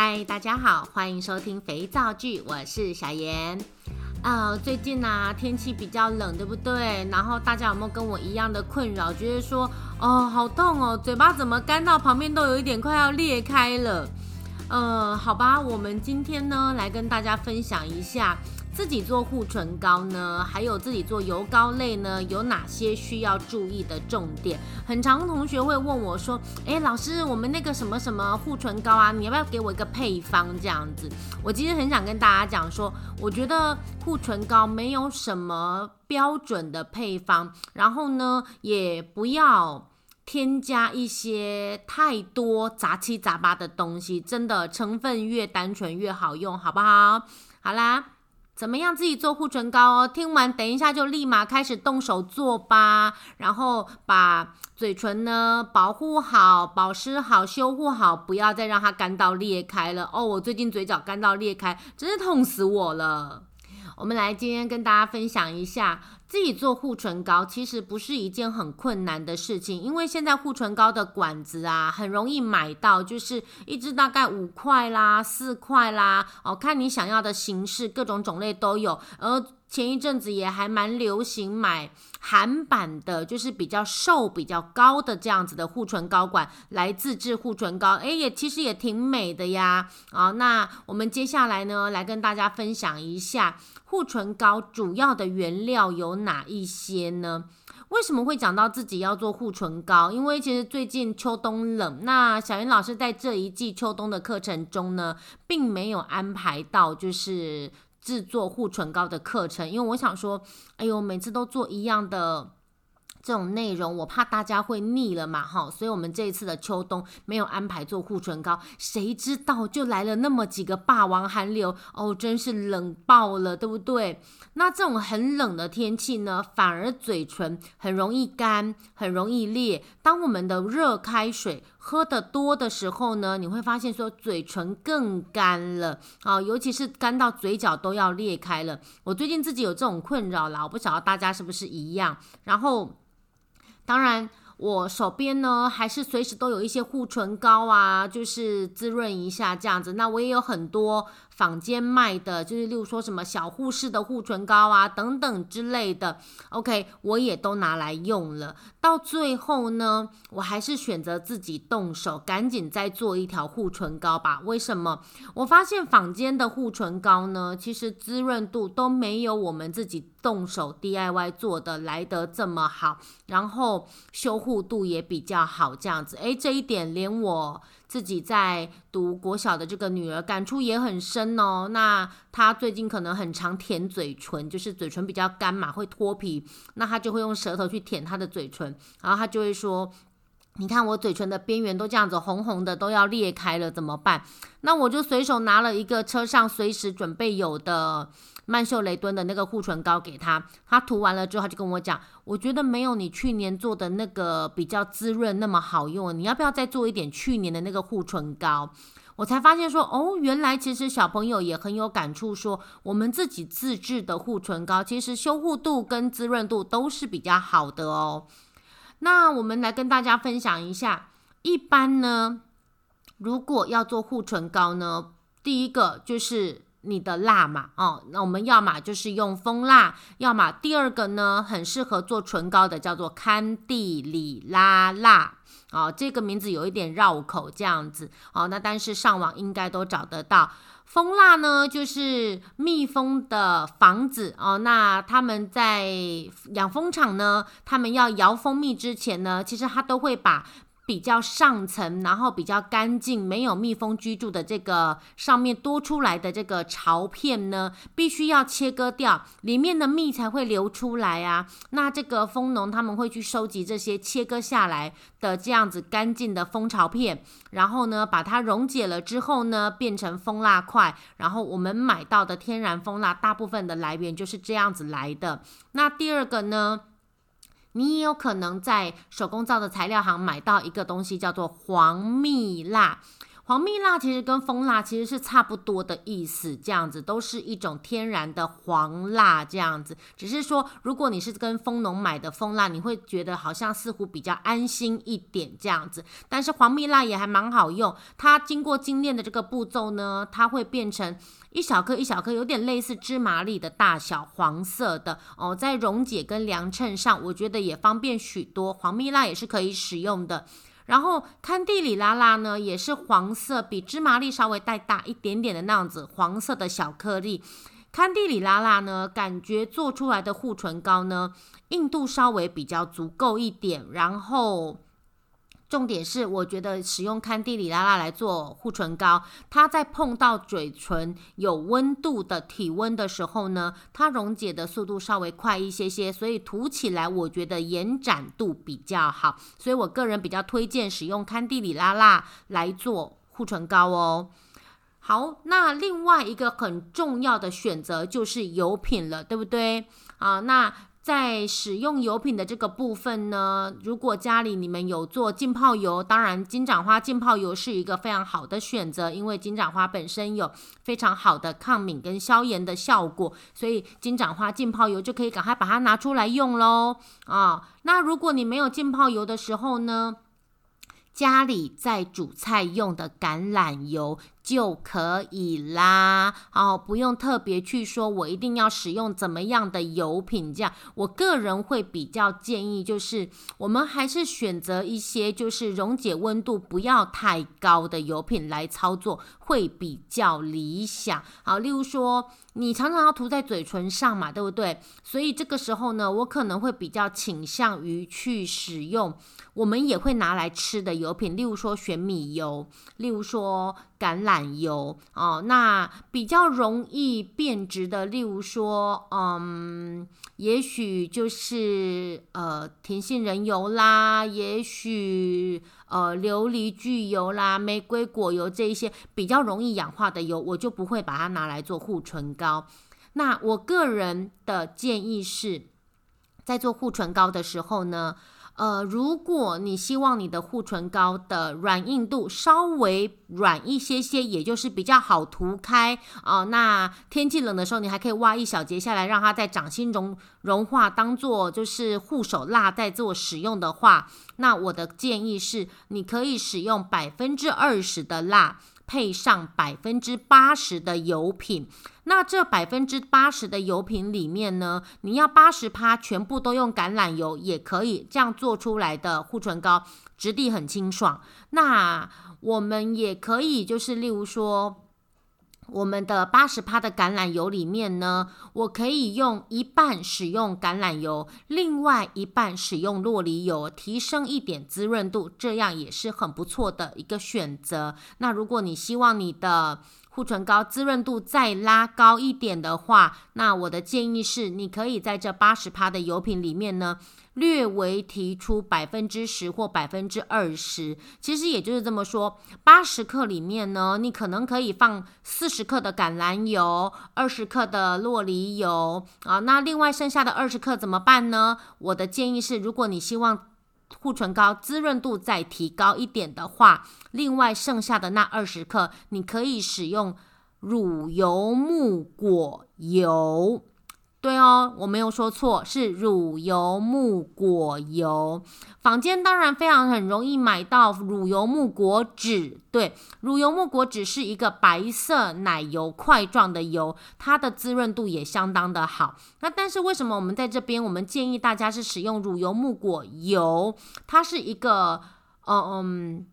嗨，大家好，欢迎收听肥皂剧，我是小妍。呃，最近呢、天气比较冷，对不对？然后大家有没有跟我一样的困扰，觉得说，哦，好痛哦，嘴巴怎么干到旁边都有一点快要裂开了？呃，好吧，我们今天呢，来跟大家分享一下。自己做护唇膏呢，还有自己做油膏类呢，有哪些需要注意的重点？很常同学会问我说：“诶，老师，我们那个什么什么护唇膏啊，你要不要给我一个配方？”这样子，我其实很想跟大家讲说，我觉得护唇膏没有什么标准的配方，然后呢，也不要添加一些太多杂七杂八的东西，真的成分越单纯越好用，好不好？好啦。怎么样自己做护唇膏哦？听完等一下就立马开始动手做吧，然后把嘴唇呢保护好、保湿好、修护好，不要再让它干到裂开了哦。我最近嘴角干到裂开，真是痛死我了。我们来今天跟大家分享一下。自己做护唇膏其实不是一件很困难的事情，因为现在护唇膏的管子啊很容易买到，就是一支大概五块啦、四块啦，哦，看你想要的形式，各种种类都有。而前一阵子也还蛮流行买韩版的，就是比较瘦、比较高的这样子的护唇膏管来自制护唇膏，诶，也其实也挺美的呀。啊，那我们接下来呢，来跟大家分享一下。护唇膏主要的原料有哪一些呢？为什么会讲到自己要做护唇膏？因为其实最近秋冬冷，那小云老师在这一季秋冬的课程中呢，并没有安排到就是制作护唇膏的课程，因为我想说，哎呦，每次都做一样的。这种内容我怕大家会腻了嘛，哈，所以我们这一次的秋冬没有安排做护唇膏，谁知道就来了那么几个霸王寒流哦，真是冷爆了，对不对？那这种很冷的天气呢，反而嘴唇很容易干，很容易裂。当我们的热开水喝的多的时候呢，你会发现说嘴唇更干了啊，尤其是干到嘴角都要裂开了。我最近自己有这种困扰了，我不晓得大家是不是一样，然后。当然，我手边呢还是随时都有一些护唇膏啊，就是滋润一下这样子。那我也有很多。坊间卖的就是，例如说什么小护士的护唇膏啊，等等之类的，OK，我也都拿来用了。到最后呢，我还是选择自己动手，赶紧再做一条护唇膏吧。为什么？我发现坊间的护唇膏呢，其实滋润度都没有我们自己动手 DIY 做的来得这么好，然后修护度也比较好，这样子。诶，这一点连我。自己在读国小的这个女儿感触也很深哦。那她最近可能很常舔嘴唇，就是嘴唇比较干嘛，会脱皮。那她就会用舌头去舔她的嘴唇，然后她就会说：“你看我嘴唇的边缘都这样子红红的，都要裂开了，怎么办？”那我就随手拿了一个车上随时准备有的。曼秀雷敦的那个护唇膏给他，他涂完了之后，他就跟我讲，我觉得没有你去年做的那个比较滋润那么好用，你要不要再做一点去年的那个护唇膏？我才发现说，哦，原来其实小朋友也很有感触，说我们自己自制的护唇膏，其实修护度跟滋润度都是比较好的哦。那我们来跟大家分享一下，一般呢，如果要做护唇膏呢，第一个就是。你的蜡嘛，哦，那我们要么就是用蜂蜡，要么第二个呢，很适合做唇膏的，叫做堪地里拉蜡，哦，这个名字有一点绕口，这样子，哦，那但是上网应该都找得到。蜂蜡呢，就是蜜蜂的房子，哦，那他们在养蜂场呢，他们要摇蜂蜜之前呢，其实他都会把。比较上层，然后比较干净，没有蜜蜂居住的这个上面多出来的这个巢片呢，必须要切割掉，里面的蜜才会流出来啊。那这个蜂农他们会去收集这些切割下来的这样子干净的蜂巢片，然后呢，把它溶解了之后呢，变成蜂蜡块。然后我们买到的天然蜂蜡，大部分的来源就是这样子来的。那第二个呢？你也有可能在手工皂的材料行买到一个东西，叫做黄蜜蜡。黄蜜蜡其实跟蜂蜡其实是差不多的意思，这样子都是一种天然的黄蜡，这样子。只是说，如果你是跟蜂农买的蜂蜡，你会觉得好像似乎比较安心一点这样子。但是黄蜜蜡也还蛮好用，它经过精炼的这个步骤呢，它会变成一小颗一小颗，有点类似芝麻粒的大小，黄色的哦。在溶解跟量秤上，我觉得也方便许多。黄蜜蜡也是可以使用的。然后堪地里拉拉呢，也是黄色，比芝麻粒稍微带大一点点的那样子，黄色的小颗粒。堪地里拉拉呢，感觉做出来的护唇膏呢，硬度稍微比较足够一点，然后。重点是，我觉得使用堪地里拉拉来做护唇膏，它在碰到嘴唇有温度的体温的时候呢，它溶解的速度稍微快一些些，所以涂起来我觉得延展度比较好，所以我个人比较推荐使用堪地里拉拉来做护唇膏哦。好，那另外一个很重要的选择就是油品了，对不对？啊，那。在使用油品的这个部分呢，如果家里你们有做浸泡油，当然金盏花浸泡油是一个非常好的选择，因为金盏花本身有非常好的抗敏跟消炎的效果，所以金盏花浸泡油就可以赶快把它拿出来用喽啊。那如果你没有浸泡油的时候呢，家里在煮菜用的橄榄油。就可以啦，哦，不用特别去说，我一定要使用怎么样的油品，这样，我个人会比较建议，就是我们还是选择一些就是溶解温度不要太高的油品来操作，会比较理想。好，例如说你常常要涂在嘴唇上嘛，对不对？所以这个时候呢，我可能会比较倾向于去使用我们也会拿来吃的油品，例如说玄米油，例如说。橄榄油哦，那比较容易变质的，例如说，嗯，也许就是呃甜杏仁油啦，也许呃琉璃苣油啦，玫瑰果油这一些比较容易氧化的油，我就不会把它拿来做护唇膏。那我个人的建议是，在做护唇膏的时候呢。呃，如果你希望你的护唇膏的软硬度稍微软一些些，也就是比较好涂开啊，那天气冷的时候，你还可以挖一小节下来，让它在掌心融融化，当做就是护手蜡在做使用的话，那我的建议是，你可以使用百分之二十的蜡。配上百分之八十的油品，那这百分之八十的油品里面呢，你要八十趴全部都用橄榄油也可以，这样做出来的护唇膏质地很清爽。那我们也可以就是例如说。我们的八十帕的橄榄油里面呢，我可以用一半使用橄榄油，另外一半使用洛梨油，提升一点滋润度，这样也是很不错的一个选择。那如果你希望你的护唇膏滋润度再拉高一点的话，那我的建议是，你可以在这八十趴的油品里面呢。略微提出百分之十或百分之二十，其实也就是这么说，八十克里面呢，你可能可以放四十克的橄榄油，二十克的洛梨油啊。那另外剩下的二十克怎么办呢？我的建议是，如果你希望护唇膏滋润度再提高一点的话，另外剩下的那二十克，你可以使用乳油木果油。对哦，我没有说错，是乳油木果油。坊间当然非常很容易买到乳油木果脂。对，乳油木果脂是一个白色奶油块状的油，它的滋润度也相当的好。那但是为什么我们在这边，我们建议大家是使用乳油木果油？它是一个，嗯嗯。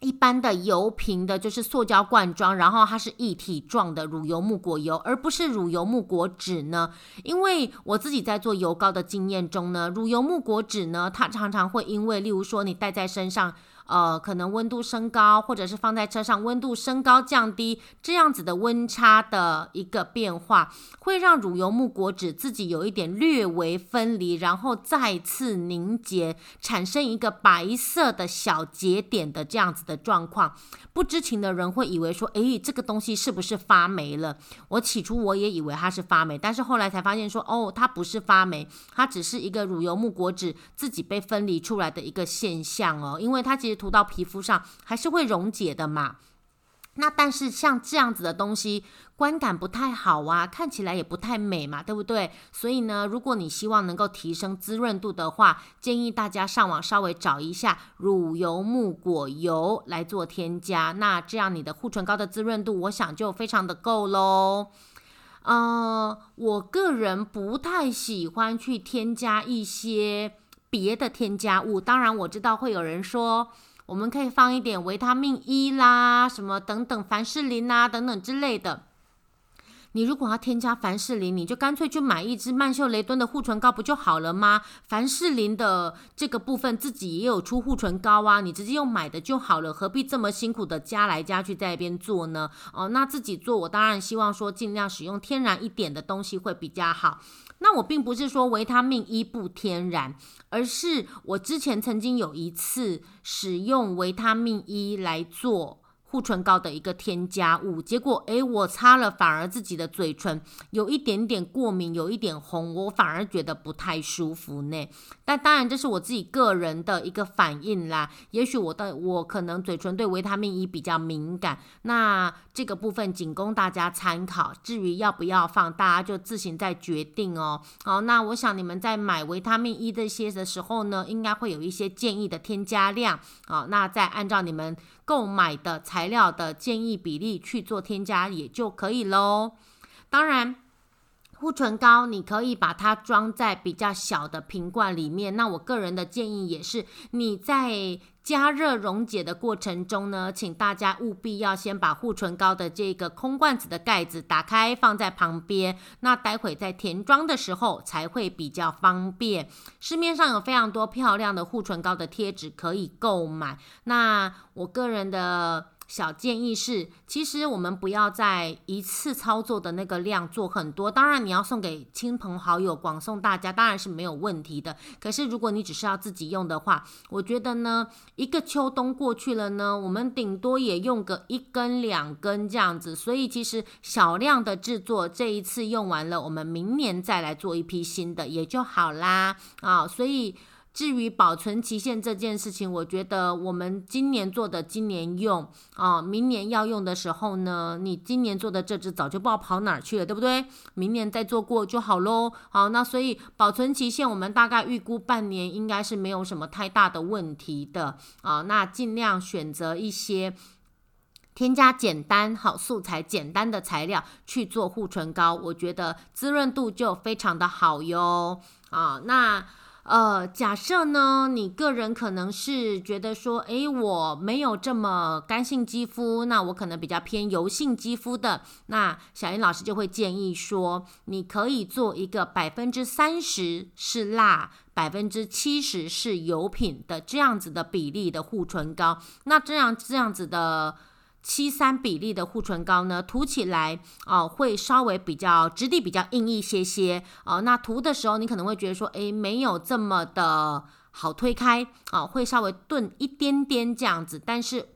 一般的油瓶的就是塑胶罐装，然后它是一体状的乳油木果油，而不是乳油木果脂呢？因为我自己在做油膏的经验中呢，乳油木果脂呢，它常常会因为，例如说你带在身上。呃，可能温度升高，或者是放在车上温度升高降低，这样子的温差的一个变化，会让乳油木果脂自己有一点略微分离，然后再次凝结，产生一个白色的小节点的这样子的状况。不知情的人会以为说，诶，这个东西是不是发霉了？我起初我也以为它是发霉，但是后来才发现说，哦，它不是发霉，它只是一个乳油木果脂自己被分离出来的一个现象哦，因为它其实。涂到皮肤上还是会溶解的嘛。那但是像这样子的东西，观感不太好啊，看起来也不太美嘛，对不对？所以呢，如果你希望能够提升滋润度的话，建议大家上网稍微找一下乳油木果油来做添加。那这样你的护唇膏的滋润度，我想就非常的够喽。呃，我个人不太喜欢去添加一些别的添加物，当然我知道会有人说。我们可以放一点维他命 E 啦，什么等等，凡士林啊，等等之类的。你如果要添加凡士林，你就干脆去买一支曼秀雷敦的护唇膏不就好了吗？凡士林的这个部分自己也有出护唇膏啊，你直接用买的就好了，何必这么辛苦的加来加去在那边做呢？哦，那自己做，我当然希望说尽量使用天然一点的东西会比较好。那我并不是说维他命 E 不天然，而是我之前曾经有一次使用维他命 E 来做。护唇膏的一个添加物，结果诶，我擦了反而自己的嘴唇有一点点过敏，有一点红，我反而觉得不太舒服呢。但当然这是我自己个人的一个反应啦，也许我的我可能嘴唇对维他命 E 比较敏感，那这个部分仅供大家参考。至于要不要放，大家就自行再决定哦。好，那我想你们在买维他命 E 这些的时候呢，应该会有一些建议的添加量。好，那再按照你们购买的材料的建议比例去做添加也就可以喽。当然，护唇膏你可以把它装在比较小的瓶罐里面。那我个人的建议也是，你在加热溶解的过程中呢，请大家务必要先把护唇膏的这个空罐子的盖子打开，放在旁边。那待会在填装的时候才会比较方便。市面上有非常多漂亮的护唇膏的贴纸可以购买。那我个人的。小建议是，其实我们不要在一次操作的那个量做很多。当然，你要送给亲朋好友，广送大家，当然是没有问题的。可是，如果你只是要自己用的话，我觉得呢，一个秋冬过去了呢，我们顶多也用个一根两根这样子。所以，其实小量的制作，这一次用完了，我们明年再来做一批新的也就好啦。啊，所以。至于保存期限这件事情，我觉得我们今年做的今年用啊，明年要用的时候呢，你今年做的这支早就不知道跑哪儿去了，对不对？明年再做过就好喽。好，那所以保存期限我们大概预估半年应该是没有什么太大的问题的啊。那尽量选择一些添加简单、好素材简单的材料去做护唇膏，我觉得滋润度就非常的好哟。啊，那。呃，假设呢，你个人可能是觉得说，诶，我没有这么干性肌肤，那我可能比较偏油性肌肤的，那小英老师就会建议说，你可以做一个百分之三十是蜡，百分之七十是油品的这样子的比例的护唇膏，那这样这样子的。七三比例的护唇膏呢，涂起来哦会稍微比较质地比较硬一些些哦。那涂的时候你可能会觉得说，诶，没有这么的好推开哦，会稍微钝一点点这样子。但是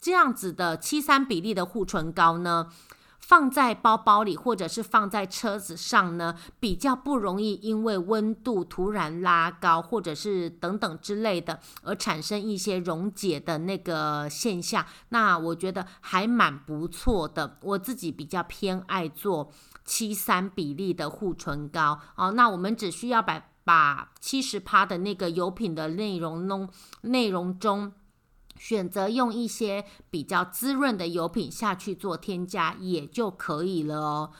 这样子的七三比例的护唇膏呢，放在包包里或者是放在车子上呢，比较不容易因为温度突然拉高或者是等等之类的而产生一些溶解的那个现象。那我觉得还蛮不错的，我自己比较偏爱做七三比例的护唇膏。哦，那我们只需要把把七十趴的那个油品的内容弄内容中。选择用一些比较滋润的油品下去做添加，也就可以了哦。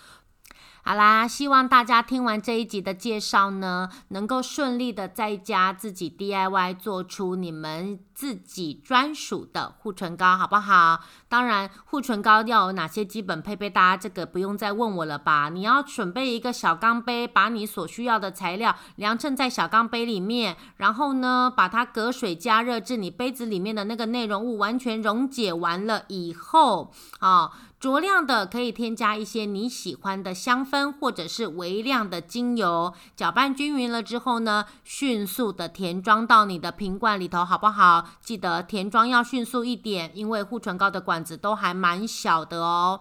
好啦，希望大家听完这一集的介绍呢，能够顺利的在家自己 DIY 做出你们自己专属的护唇膏，好不好？当然，护唇膏要有哪些基本配备，大家这个不用再问我了吧？你要准备一个小钢杯，把你所需要的材料量称在小钢杯里面，然后呢，把它隔水加热至你杯子里面的那个内容物完全溶解完了以后，啊。酌量的可以添加一些你喜欢的香氛，或者是微量的精油，搅拌均匀了之后呢，迅速的填装到你的瓶罐里头，好不好？记得填装要迅速一点，因为护唇膏的管子都还蛮小的哦。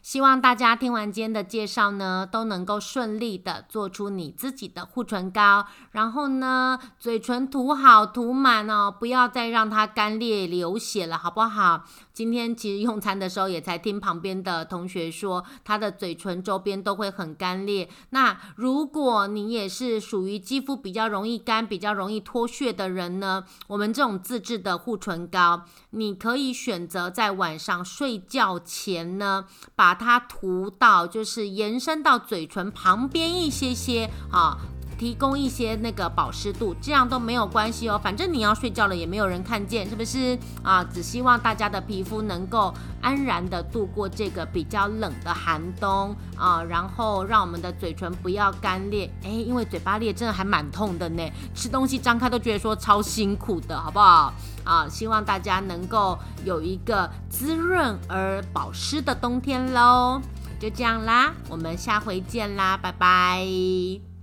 希望大家听完今天的介绍呢，都能够顺利的做出你自己的护唇膏，然后呢，嘴唇涂好涂满哦，不要再让它干裂流血了，好不好？今天其实用餐的时候也才听旁边的同学说，他的嘴唇周边都会很干裂。那如果你也是属于肌肤比较容易干、比较容易脱屑的人呢，我们这种自制的护唇膏，你可以选择在晚上睡觉前呢，把它涂到，就是延伸到嘴唇旁边一些些啊。提供一些那个保湿度，这样都没有关系哦。反正你要睡觉了，也没有人看见，是不是啊？只希望大家的皮肤能够安然的度过这个比较冷的寒冬啊，然后让我们的嘴唇不要干裂。诶，因为嘴巴裂真的还蛮痛的呢，吃东西张开都觉得说超辛苦的，好不好？啊，希望大家能够有一个滋润而保湿的冬天喽。就这样啦，我们下回见啦，拜拜。